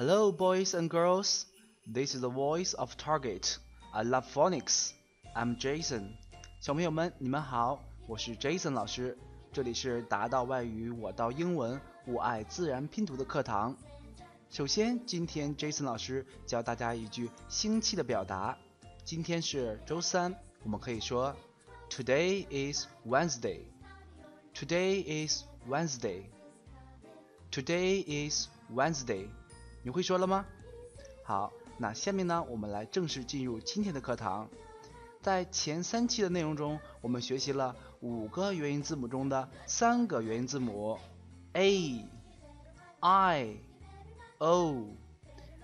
Hello, boys and girls. This is the voice of Target. I love phonics. I'm Jason. 小朋友们，你们好，我是 Jason 老师。这里是达到外语我到英文我爱自然拼读的课堂。首先，今天 Jason 老师教大家一句星期的表达。今天是周三，我们可以说 Today is Wednesday. Today is Wednesday. Today is Wednesday. 你会说了吗？好，那下面呢，我们来正式进入今天的课堂。在前三期的内容中，我们学习了五个元音字母中的三个元音字母 a、i、o。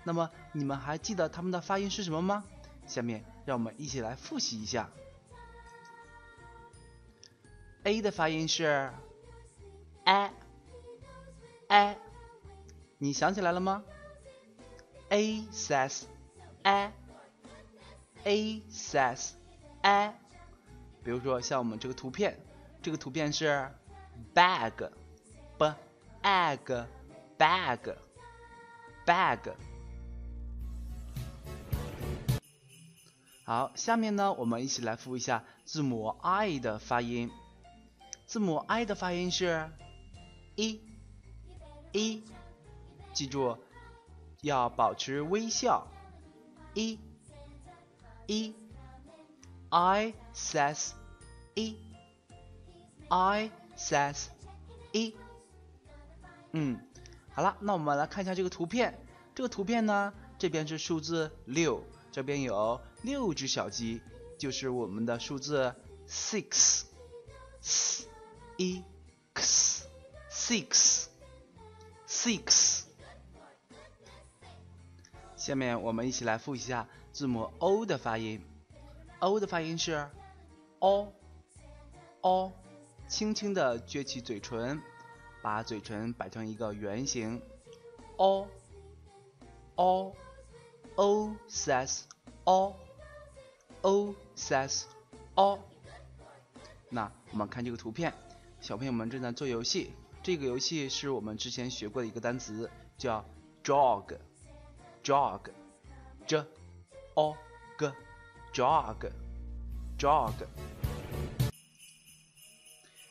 那么你们还记得它们的发音是什么吗？下面让我们一起来复习一下。a 的发音是 a，a，你想起来了吗？a says a，a says。a，比如说像我们这个图片，这个图片是 bag，b egg bag bag。好，下面呢，我们一起来复一下字母 i 的发音。字母 i 的发音是 e e，记住要保持微笑一，一。I says 一 I says 一嗯，好了，那我们来看一下这个图片。这个图片呢，这边是数字六，这边有六只小鸡，就是我们的数字 six，s，ix，six，six。下面我们一起来复习一下字母 O 的发音。o 的发音是 o，o，轻轻的撅起嘴唇，把嘴唇摆成一个圆形，o，o，o says o，o says o。那我们看这个图片，小朋友们正在做游戏。这个游戏是我们之前学过的一个单词，叫 jog jog，jog，j o g。jog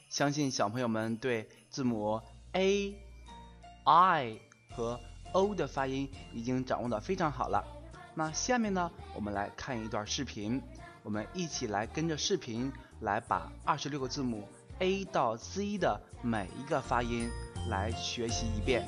相信小朋友们对字母 a、i 和 o 的发音已经掌握的非常好了。那下面呢，我们来看一段视频，我们一起来跟着视频来把二十六个字母 a 到 z 的每一个发音来学习一遍。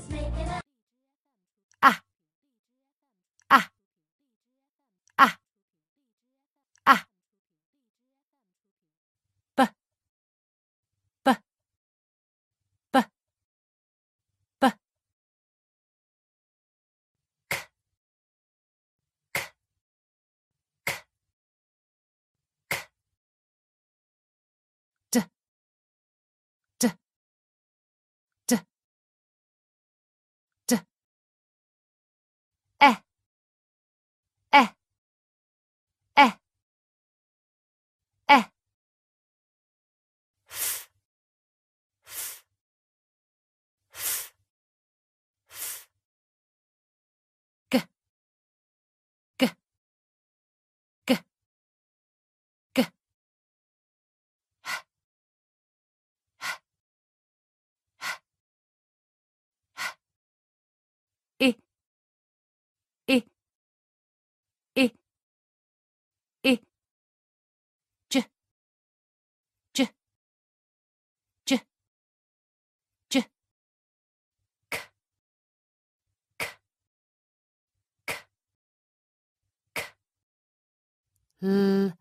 ふ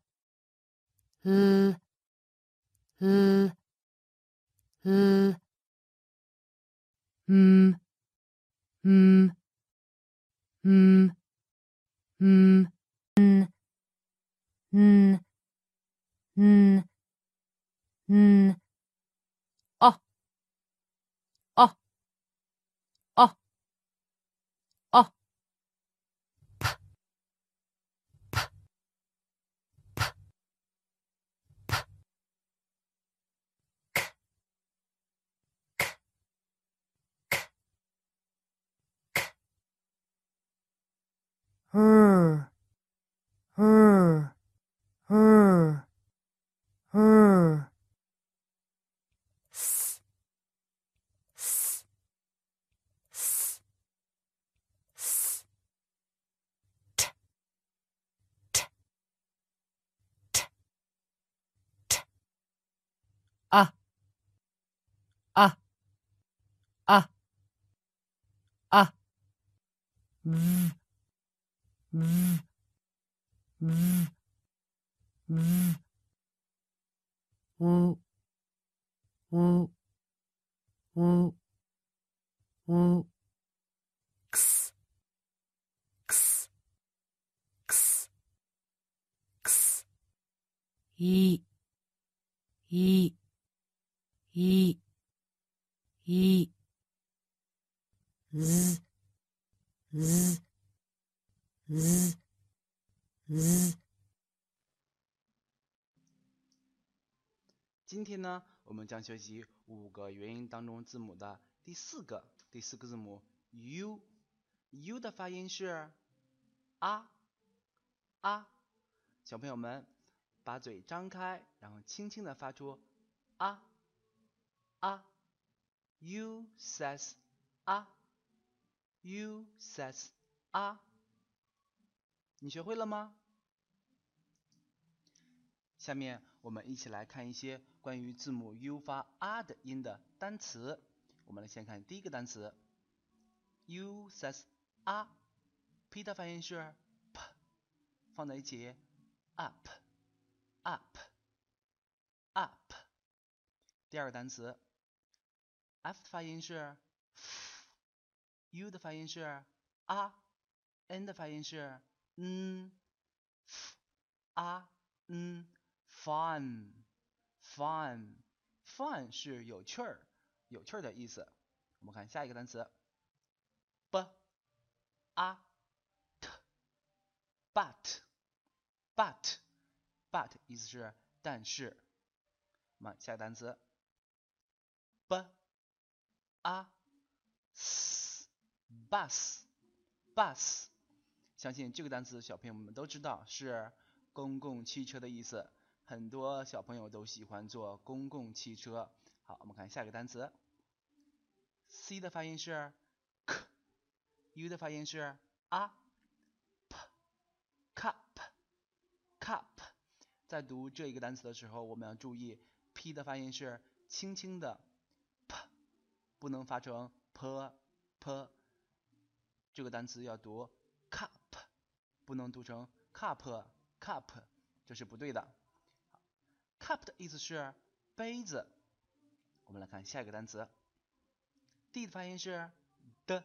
ふふふんんふんふんふん n n n n 嗯嗯嗯嗯，s s s s t t t t 啊啊啊啊，v v v v u u u u x x x x 一一一一 z z z z。今天呢，我们将学习五个元音当中字母的第四个，第四个字母 u。u 的发音是啊啊。小朋友们把嘴张开，然后轻轻的发出啊啊。u says 啊。u says 啊。你学会了吗？下面我们一起来看一些关于字母 u 发啊的音的单词。我们来先看第一个单词，u says 啊，p 的发音是 p，放在一起，up。up up。第二个单词，f 的发音是 f，u 的发音是啊，n 的发音是嗯，f 啊嗯。fun fun fun 是有趣儿有趣儿的意思。我们看下一个单词，b a t but but but 意思是但是。我们下一个单词，b a s bus bus 相信这个单词小朋友们都知道是公共汽车的意思。很多小朋友都喜欢坐公共汽车。好，我们看下一个单词，c 的发音是 k，u 的发音是 a，p，cup，cup。在读这一个单词的时候，我们要注意 p 的发音是轻轻的 p，不能发成 p p。这个单词要读 cup，不能读成 cup cup，这是不对的。cup 的意思是杯子。我们来看下一个单词，d 的发音是的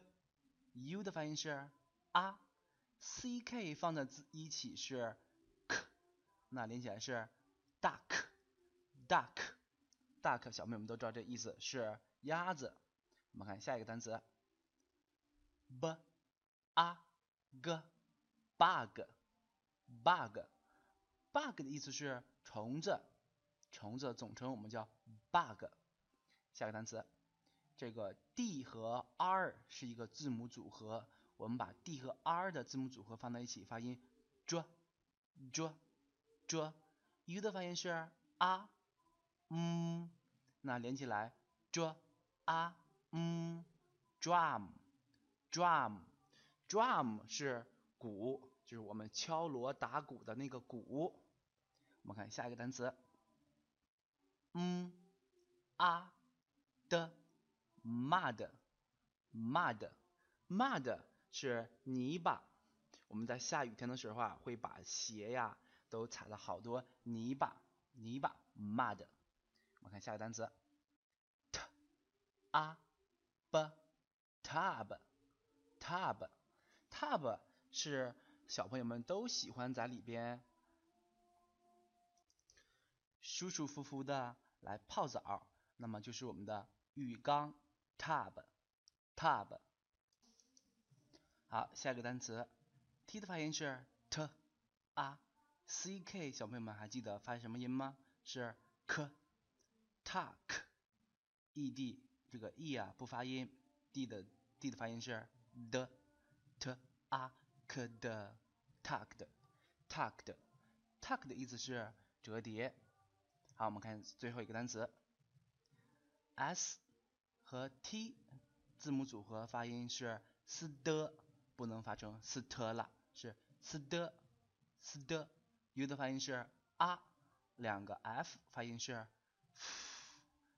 ，u 的发音是啊，c k 放在一起是 k，那连起来是 duck，duck，duck。小朋友们都知道这意思是鸭子。我们看下一个单词，b。a bug，bug，bug 的意思是虫子。虫子总称我们叫 bug。下个单词，这个 d 和 r 是一个字母组合，我们把 d 和 r 的字母组合放在一起发音 dr dr dr。u 的发音是啊嗯，那连起来 dr 啊嗯 drum drum drum 是鼓，就是我们敲锣打鼓的那个鼓。我们看下一个单词。嗯啊的 mud mud mud 是泥巴。我们在下雨天的时候啊，会把鞋呀都踩了好多泥巴泥巴 mud。我们看下一个单词 t a b tub tub tub 是小朋友们都喜欢在里边舒舒服服的。来泡澡，那么就是我们的浴缸 tub tub。好，下一个单词，t 的发音是 t a c k，小朋友们还记得发什么音吗？是 k tuck e d，这个 e 啊不发音，d 的 d 的发音是 d t a k 的 tucked，tucked，tuck 的意思是折叠。好，我们看最后一个单词，s 和 t 字母组合发音是 s 的，不能发成 st 了，是 s 的 s 的。u 的发音是啊两个 f 发音是 f，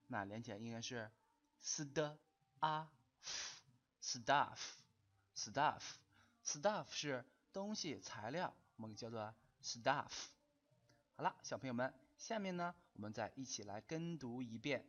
那连起来应该是 s 的 a Stuff 是东西材料，我们叫做 stuff。好了，小朋友们，下面呢，我们再一起来跟读一遍。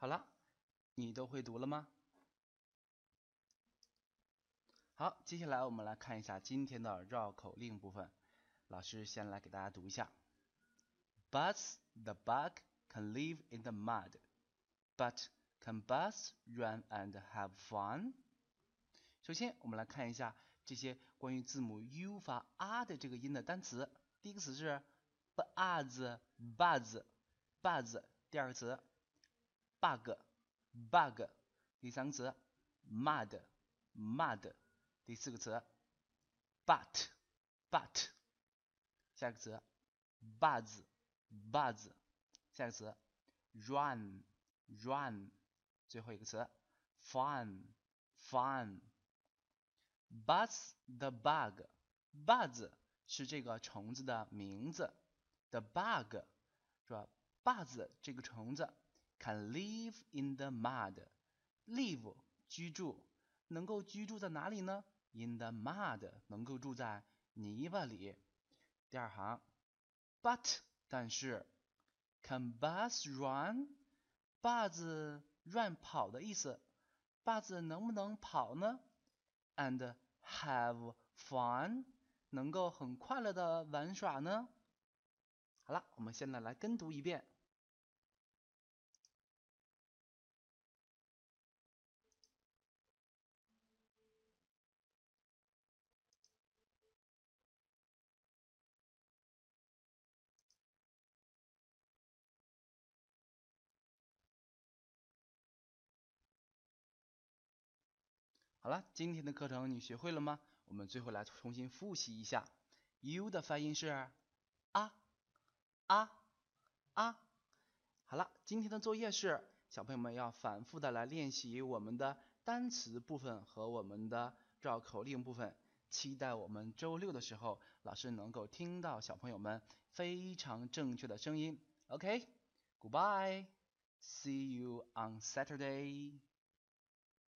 好了，你都会读了吗？好，接下来我们来看一下今天的绕口令部分。老师先来给大家读一下：Buzz the bug can live in the mud, but can Buzz run and have fun？首先，我们来看一下这些关于字母 u 发啊的这个音的单词。第一个词是 buzz，buzz，buzz。第二个词。bug，bug，第三个词，mud，mud，第四个词，but，but，下一个词，buzz，buzz，下一个词，run，run，最后一个词，fun，fun。Buzz the bug，buzz 是这个虫子的名字，the bug 是吧？buzz 这个虫子。Can live in the mud. Live 居住，能够居住在哪里呢？In the mud 能够住在泥巴里。第二行，But 但是，Can bus run？Buzz run 跑的意思，bus 能不能跑呢？And have fun 能够很快乐的玩耍呢？好了，我们现在来跟读一遍。好了，今天的课程你学会了吗？我们最后来重新复习一下，u 的发音是啊啊啊。好了，今天的作业是小朋友们要反复的来练习我们的单词部分和我们的绕口令部分。期待我们周六的时候，老师能够听到小朋友们非常正确的声音。OK，Goodbye，See you on Saturday。